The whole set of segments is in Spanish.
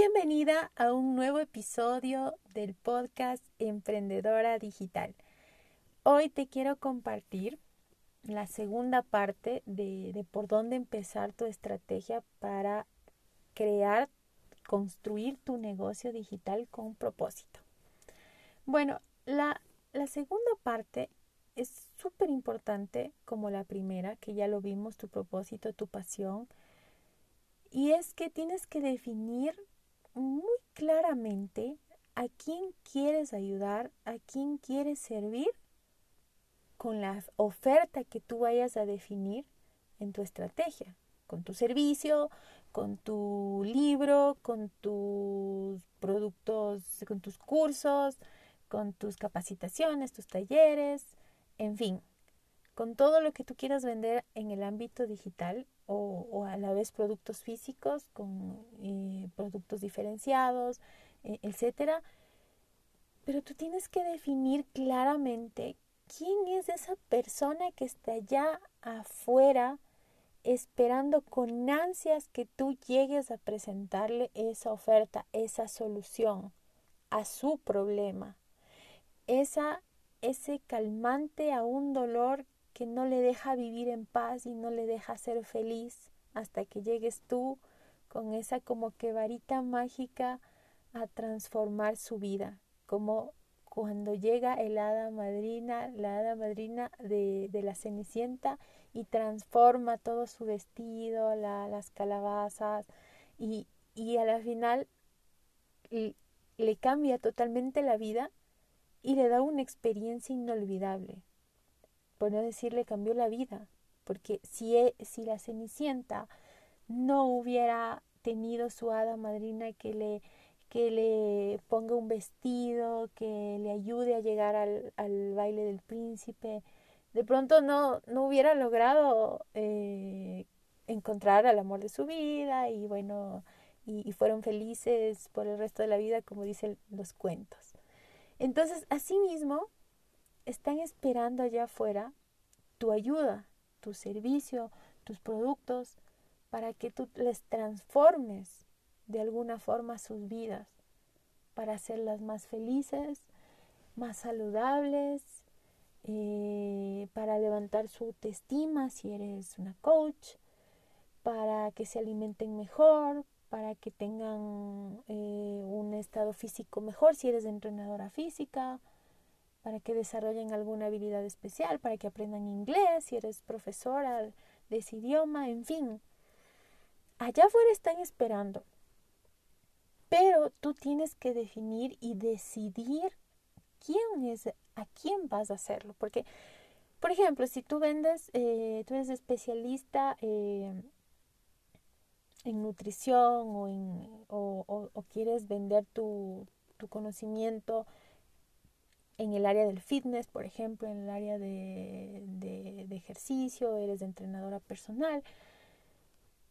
Bienvenida a un nuevo episodio del podcast Emprendedora Digital. Hoy te quiero compartir la segunda parte de, por dónde empezar tu estrategia para crear, construir tu negocio digital con propósito. Bueno, la, la segunda parte es súper importante como la primera, que ya lo vimos, tu propósito, tu pasión. Y es que tienes que definir muy claramente a quién quieres ayudar, a quién quieres servir con la oferta que tú vayas a definir en tu estrategia, con tu servicio, con tu libro, con tus productos, con tus cursos, con tus capacitaciones, tus talleres, en fin, con todo lo que tú quieras vender en el ámbito digital o, a la vez productos físicos con eh, productos diferenciados, e, etcétera. Pero tú tienes que definir claramente quién es esa persona que está allá afuera esperando con ansias que tú llegues a presentarle esa oferta, esa solución a su problema, esa, ese calmante a un dolor que no le deja vivir en paz y no le deja ser feliz hasta que llegues tú con esa como que varita mágica a transformar su vida, como cuando llega el hada madrina, la hada madrina de, de la Cenicienta y transforma todo su vestido, la, las calabazas y, y a la final le cambia totalmente la vida y le da una experiencia inolvidable por no decirle cambió la vida, porque si, e, si la Cenicienta no hubiera tenido su hada madrina que le, que le ponga un vestido, que le ayude a llegar al, al baile del príncipe, de pronto no, no hubiera logrado eh, encontrar al amor de su vida y bueno, y, y, fueron felices por el resto de la vida, como dicen los cuentos. Entonces, asimismo, están esperando allá afuera tu ayuda, tu servicio, tus productos, para que tú les transformes de alguna forma sus vidas, para hacerlas más felices, más saludables, eh, para levantar su autoestima si eres una coach, para que se alimenten mejor, para que tengan eh, un estado físico mejor si eres entrenadora física, para que desarrollen alguna habilidad especial, para que aprendan inglés, si eres profesora de ese idioma, en fin. Allá afuera están esperando. Pero tú tienes que definir y decidir quién es, a quién vas a hacerlo. Porque, por ejemplo, si tú vendes, eh, tú eres especialista eh, en nutrición o, quieres vender tu conocimiento en el área del fitness, por ejemplo, en el área de, de, ejercicio, eres entrenadora personal,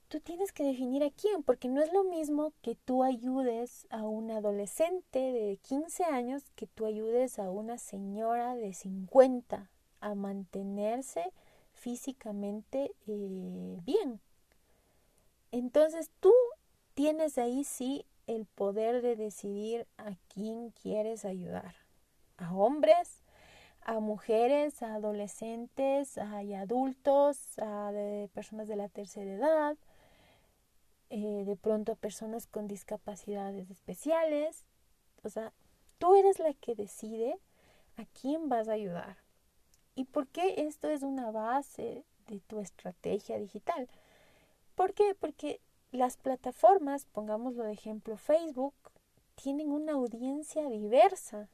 tú tienes que definir a quién, porque no es lo mismo que tú ayudes a un adolescente de 15 años que tú ayudes a una señora de 50 a mantenerse físicamente eh, bien. Entonces tú tienes ahí sí el poder de decidir a quién quieres ayudar a hombres, a mujeres, a adolescentes, a adultos, a personas de la tercera edad, eh, de pronto a personas con discapacidades especiales. O sea, tú eres la que decide a quién vas a ayudar. ¿Y por qué esto es una base de tu estrategia digital? ¿Por qué? Porque las plataformas, pongámoslo de ejemplo Facebook, tienen una audiencia diversa.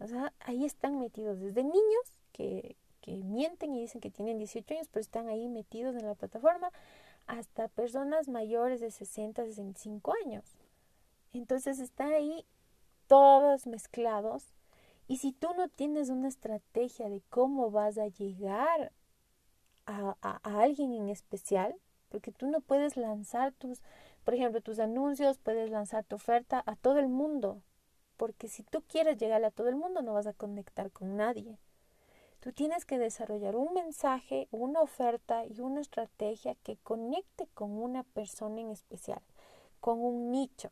O sea, ahí están metidos desde niños que, que mienten y dicen que tienen 18 años, pero están ahí metidos en la plataforma, hasta personas mayores de 60, 65 años. Entonces están ahí todos mezclados. Y si tú no tienes una estrategia de cómo vas a llegar a, a, a, alguien en especial, porque tú no puedes lanzar tus, por ejemplo, tus anuncios, puedes lanzar tu oferta a todo el mundo, porque si tú quieres llegar a todo el mundo no vas a conectar con nadie. Tú tienes que desarrollar un mensaje, una oferta y una estrategia que conecte con una persona en especial, con un nicho.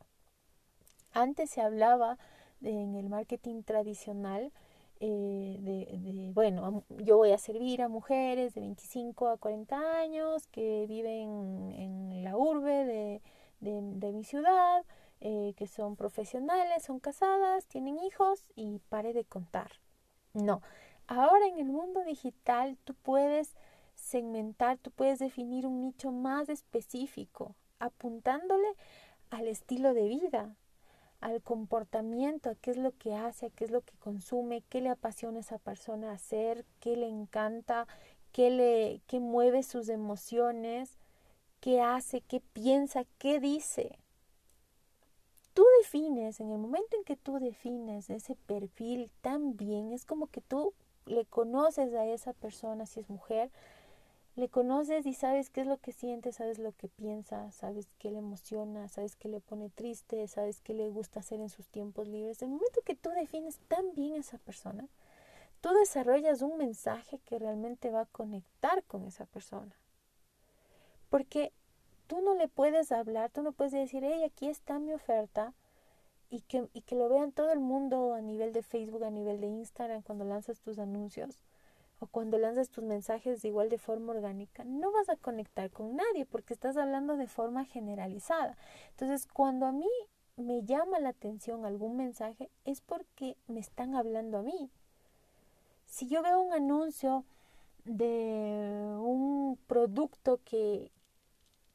Antes se hablaba en el marketing tradicional eh, de, bueno, yo voy a servir a mujeres de 25 a 40 años que viven en la urbe de, de mi ciudad, eh, que son profesionales, son casadas, tienen hijos y pare de contar. No, ahora en el mundo digital tú puedes segmentar, tú puedes definir un nicho más específico, apuntándole al estilo de vida, al comportamiento, a qué es lo que hace, a qué es lo que consume, qué le apasiona esa persona hacer, qué le encanta, qué le qué mueve sus emociones, qué hace, qué piensa, qué dice. Defines, en el momento en que tú defines ese perfil también, es como que tú le conoces a esa persona, si es mujer, le conoces y sabes qué es lo que siente, sabes lo que piensa, sabes qué le emociona, sabes qué le pone triste, sabes qué le gusta hacer en sus tiempos libres. El momento que tú defines tan bien a esa persona, tú desarrollas un mensaje que realmente va a conectar con esa persona. Porque tú no le puedes hablar, tú no puedes decir, hey, aquí está mi oferta, y que, y que lo vean todo el mundo a nivel de Facebook, a nivel de Instagram, cuando lanzas tus anuncios o cuando lanzas tus mensajes igual de forma orgánica, no vas a conectar con nadie porque estás hablando de forma generalizada. Entonces, cuando a mí me llama la atención algún mensaje, es porque me están hablando a mí. Si yo veo un anuncio de un producto que,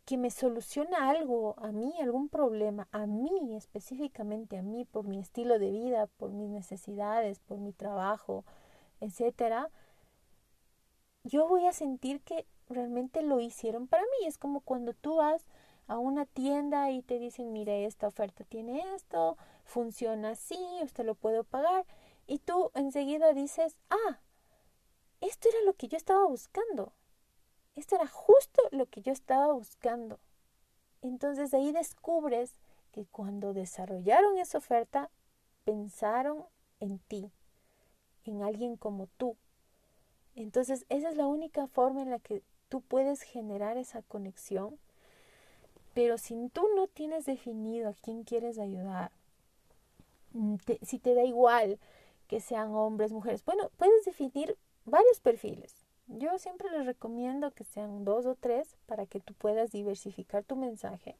que me soluciona algo a mí, algún problema, a mí específicamente, a mí, por mi estilo de vida, por mis necesidades, por mi trabajo, etcétera, yo voy a sentir que realmente lo hicieron para mí. Es como cuando tú vas a una tienda y te dicen, mire, esta oferta tiene esto, funciona así, usted lo puede pagar. Y tú enseguida dices, ah, esto era lo que yo estaba buscando. Esto era justo lo que yo estaba buscando. Entonces ahí descubres que cuando desarrollaron esa oferta, pensaron en ti, en alguien como tú, entonces, esa es la única forma en la que tú puedes generar esa conexión. Pero si tú no tienes definido a quién quieres ayudar, mm, si te da igual que sean hombres, mujeres, bueno, puedes definir varios perfiles. Yo siempre les recomiendo que sean dos o tres para que tú puedas diversificar tu mensaje.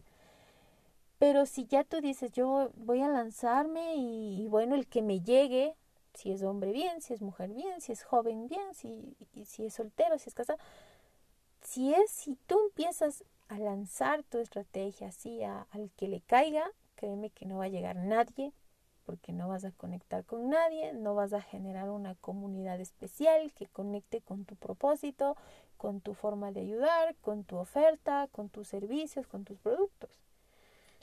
Pero si ya tú dices, yo voy a lanzarme y, bueno, el que me llegue, si es hombre bien, si es mujer bien, si es joven bien, si, si es soltero, si es casado. Si es, si tú empiezas a lanzar tu estrategia así al que le caiga, créeme que no va a llegar nadie, porque no vas a conectar con nadie, no vas a generar una comunidad especial que conecte con tu propósito, con tu forma de ayudar, con tu oferta, con tus servicios, con tus productos.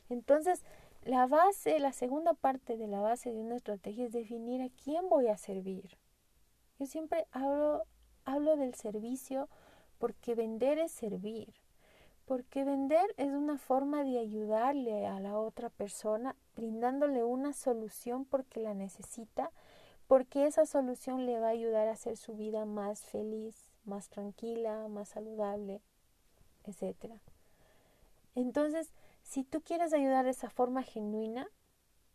Entonces, la base, la segunda parte de la base de una estrategia es definir a quién voy a servir. Yo siempre hablo, hablo del servicio porque vender es servir. Porque vender es una forma de ayudarle a la otra persona, brindándole una solución porque la necesita, porque esa solución le va a ayudar a hacer su vida más feliz, más tranquila, más saludable, etc. Entonces, si tú quieres ayudar de esa forma genuina,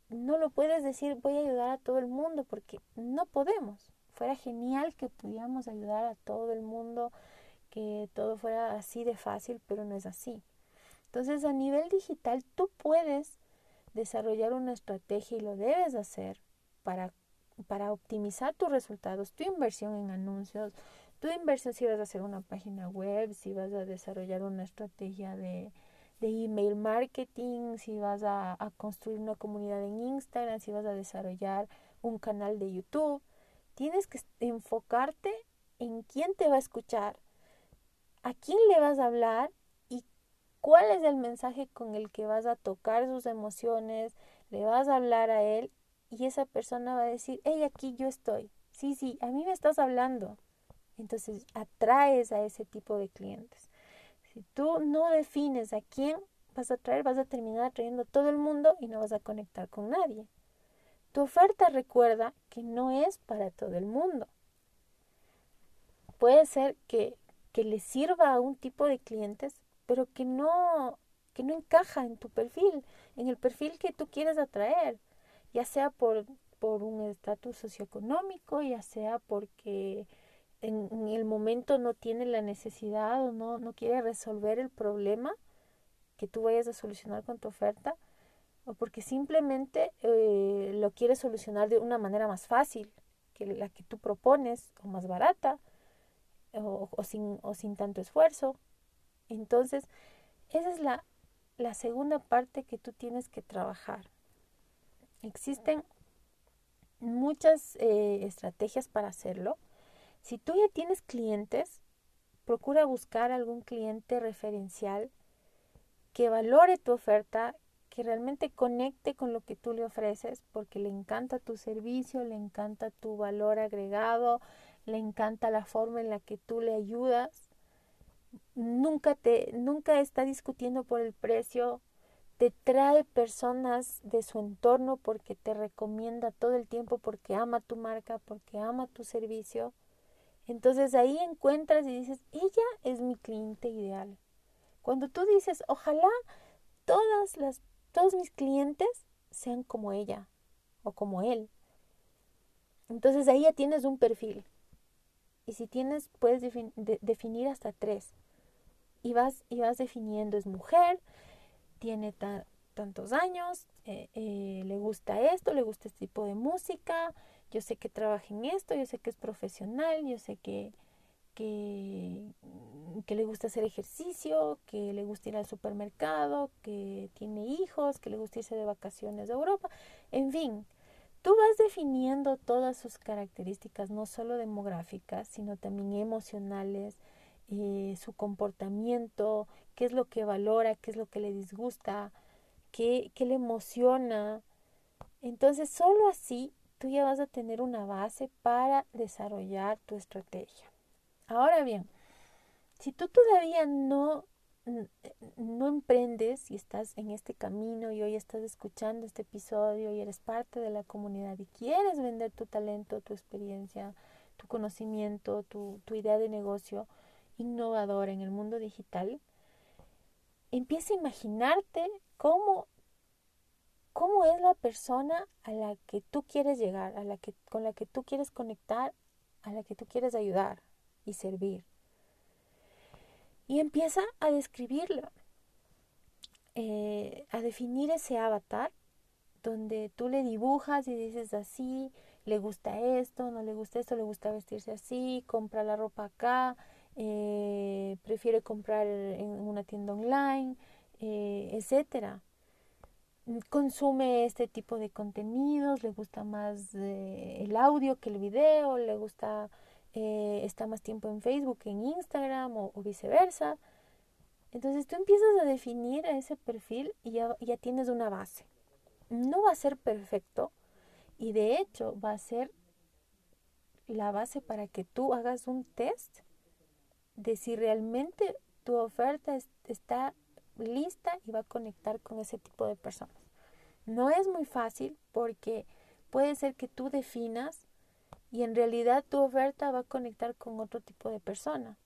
no lo puedes decir voy a ayudar a todo el mundo porque no podemos. Fuera genial que pudiéramos ayudar a todo el mundo, que todo fuera así de fácil, pero no es así. Entonces a nivel digital tú puedes desarrollar una estrategia y lo debes hacer para, para optimizar tus resultados, tu inversión en anuncios, tu inversión si vas a hacer una página web, si vas a desarrollar una estrategia de, de email marketing, si vas a, construir una comunidad en Instagram, si vas a desarrollar un canal de YouTube. Tienes que enfocarte en quién te va a escuchar, a quién le vas a hablar y cuál es el mensaje con el que vas a tocar sus emociones, le vas a hablar a él y esa persona va a decir, hey, aquí yo estoy. Sí, sí, a mí me estás hablando. Entonces atraes a ese tipo de clientes. Si tú no defines a quién vas a traer, vas a terminar atrayendo a todo el mundo y no vas a conectar con nadie. Tu oferta recuerda que no es para todo el mundo. Puede ser que, que le sirva a un tipo de clientes, pero que no, que no encaja en tu perfil, en el perfil que tú quieres atraer, ya sea por, por un estatus socioeconómico, ya sea porque en, el momento no tiene la necesidad o no, no quiere resolver el problema que tú vayas a solucionar con tu oferta, o porque simplemente eh, lo quiere solucionar de una manera más fácil que la que tú propones o más barata o, sin, o sin tanto esfuerzo. Entonces, esa es la, la segunda parte que tú tienes que trabajar. Existen muchas eh, estrategias para hacerlo. Si tú ya tienes clientes, procura buscar algún cliente referencial que valore tu oferta, que realmente conecte con lo que tú le ofreces, porque le encanta tu servicio, le encanta tu valor agregado, le encanta la forma en la que tú le ayudas. Nunca te nunca está discutiendo por el precio, te trae personas de su entorno porque te recomienda todo el tiempo, porque ama tu marca, porque ama tu servicio. Entonces ahí encuentras y dices, ella es mi cliente ideal. Cuando tú dices, ojalá todas las, todos mis clientes sean como ella o como él. Entonces ahí ya tienes un perfil. Y si tienes, puedes definir hasta tres. Y vas, y vas definiendo, es mujer, tiene tantos años, eh, eh, le gusta esto, le gusta este tipo de música, yo sé que trabaja en esto, yo sé que es profesional, yo sé que, que, le gusta hacer ejercicio, que le gusta ir al supermercado, que tiene hijos, que le gusta irse de vacaciones a Europa, en fin, tú vas definiendo todas sus características, no solo demográficas, sino también emocionales, eh, su comportamiento, qué es lo que valora, qué es lo que le disgusta, qué, qué le emociona. Entonces, solo así tú ya vas a tener una base para desarrollar tu estrategia. Ahora bien, si tú todavía no, no emprendes y estás en este camino y hoy estás escuchando este episodio y eres parte de la comunidad y quieres vender tu talento, tu experiencia, tu conocimiento, tu, tu idea de negocio innovadora en el mundo digital, empieza a imaginarte cómo cómo es la persona a la que tú quieres llegar, a la que, con la que tú quieres conectar, a la que tú quieres ayudar y servir. Y empieza a describirla, eh, a definir ese avatar donde tú le dibujas y dices así, le gusta esto, no le gusta esto, le gusta vestirse así, compra la ropa acá, eh, prefiere comprar en una tienda online, eh, etcétera consume este tipo de contenidos, le gusta más eh, el audio que el video, le gusta eh, está más tiempo en Facebook que en Instagram o, viceversa. Entonces tú empiezas a definir ese perfil y ya, ya tienes una base. No va a ser perfecto y de hecho va a ser la base para que tú hagas un test de si realmente tu oferta está lista y va a conectar con ese tipo de personas. No es muy fácil porque puede ser que tú definas y en realidad tu oferta va a conectar con otro tipo de persona.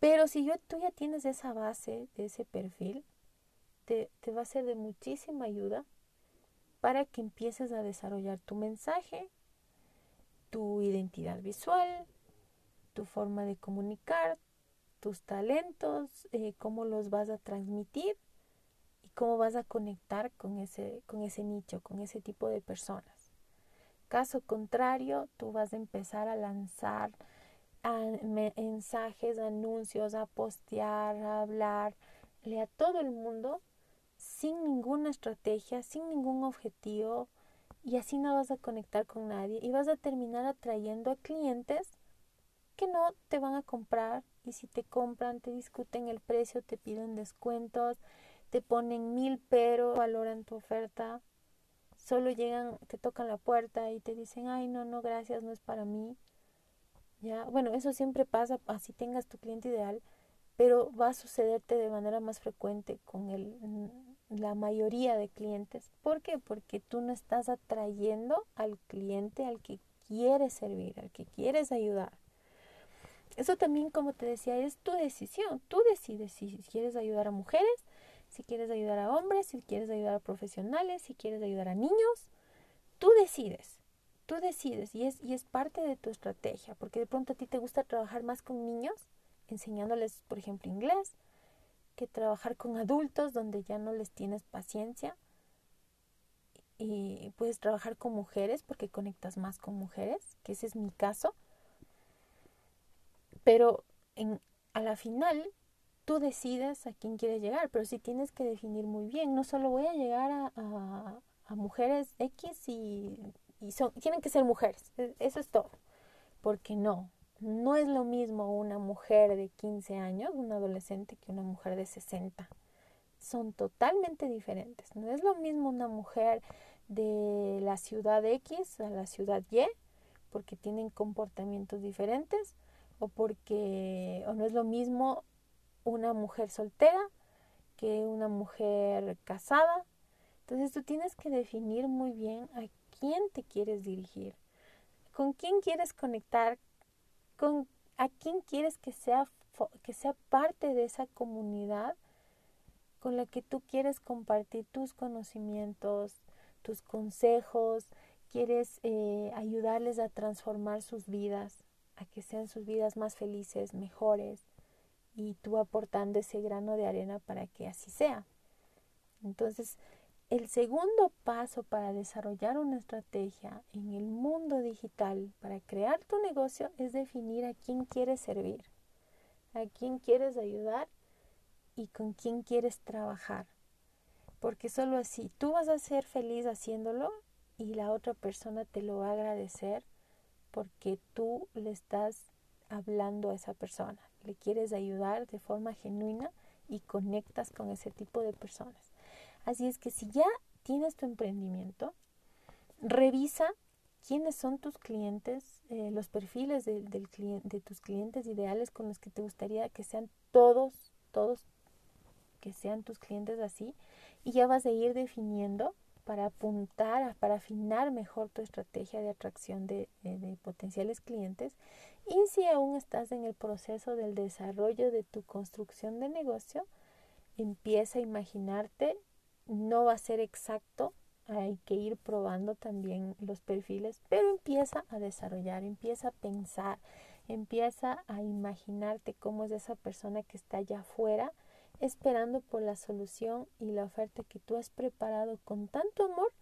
Pero si yo, tú ya tienes esa base, de ese perfil, te, te va a ser de muchísima ayuda para que empieces a desarrollar tu mensaje, tu identidad visual, tu forma de comunicar, tus talentos, eh, cómo los vas a transmitir y cómo vas a conectar con ese, con ese nicho, con ese tipo de personas. Caso contrario, tú vas a empezar a lanzar mensajes, anuncios, a postear, a hablarle a todo el mundo sin ninguna estrategia, sin ningún objetivo y así no vas a conectar con nadie y vas a terminar atrayendo a clientes que no te van a comprar y si te compran te discuten el precio, te piden descuentos, te ponen mil pero, valoran tu oferta, solo llegan, te tocan la puerta y te dicen, ay, no, no, gracias, no es para mí. Ya, bueno, eso siempre pasa, así tengas tu cliente ideal, pero va a sucederte de manera más frecuente con el, la mayoría de clientes. ¿Por qué? Porque tú no estás atrayendo al cliente al que quieres servir, al que quieres ayudar. Eso también, como te decía, es tu decisión. Tú decides si quieres ayudar a mujeres, si quieres ayudar a hombres, si quieres ayudar a profesionales, si quieres ayudar a niños. Tú decides, tú decides y es, y es parte de tu estrategia, porque de pronto a ti te gusta trabajar más con niños, enseñándoles, por ejemplo, inglés, que trabajar con adultos donde ya no les tienes paciencia. Y puedes trabajar con mujeres porque conectas más con mujeres, que ese es mi caso. Pero en, a la final tú decides a quién quieres llegar, pero sí tienes que definir muy bien. No solo voy a llegar a, a, mujeres X y, y son, tienen que ser mujeres. E, eso es todo. Porque no, no es lo mismo una mujer de 15 años, una adolescente, que una mujer de 60. Son totalmente diferentes. No es lo mismo una mujer de la ciudad X a la ciudad Y, porque tienen comportamientos diferentes, o porque o no es lo mismo una mujer soltera que una mujer casada. Entonces tú tienes que definir muy bien a quién te quieres dirigir, con quién quieres conectar con a quién quieres que sea, que sea parte de esa comunidad con la que tú quieres compartir tus conocimientos, tus consejos, quieres eh, ayudarles a transformar sus vidas, a que sean sus vidas más felices, mejores, y tú aportando ese grano de arena para que así sea. Entonces, el segundo paso para desarrollar una estrategia en el mundo digital, para crear tu negocio, es definir a quién quieres servir, a quién quieres ayudar y con quién quieres trabajar. Porque solo así tú vas a ser feliz haciéndolo y la otra persona te lo va a agradecer porque tú le estás hablando a esa persona, le quieres ayudar de forma genuina y conectas con ese tipo de personas. Así es que si ya tienes tu emprendimiento, revisa quiénes son tus clientes, eh, los perfiles de, de tus clientes ideales con los que te gustaría que sean todos, todos, que sean tus clientes así, y ya vas a ir definiendo para apuntar, para afinar mejor tu estrategia de atracción de, de, potenciales clientes. Y si aún estás en el proceso del desarrollo de tu construcción de negocio, empieza a imaginarte no va a ser exacto, hay que ir probando también los perfiles, pero empieza a desarrollar, empieza a pensar, empieza a imaginarte cómo es esa persona que está allá afuera esperando por la solución y la oferta que tú has preparado con tanto amor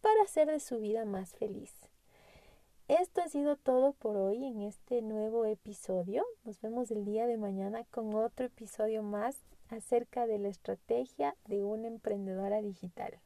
para hacer de su vida más feliz. Esto ha sido todo por hoy en este nuevo episodio. Nos vemos el día de mañana con otro episodio más acerca de la estrategia de una emprendedora digital.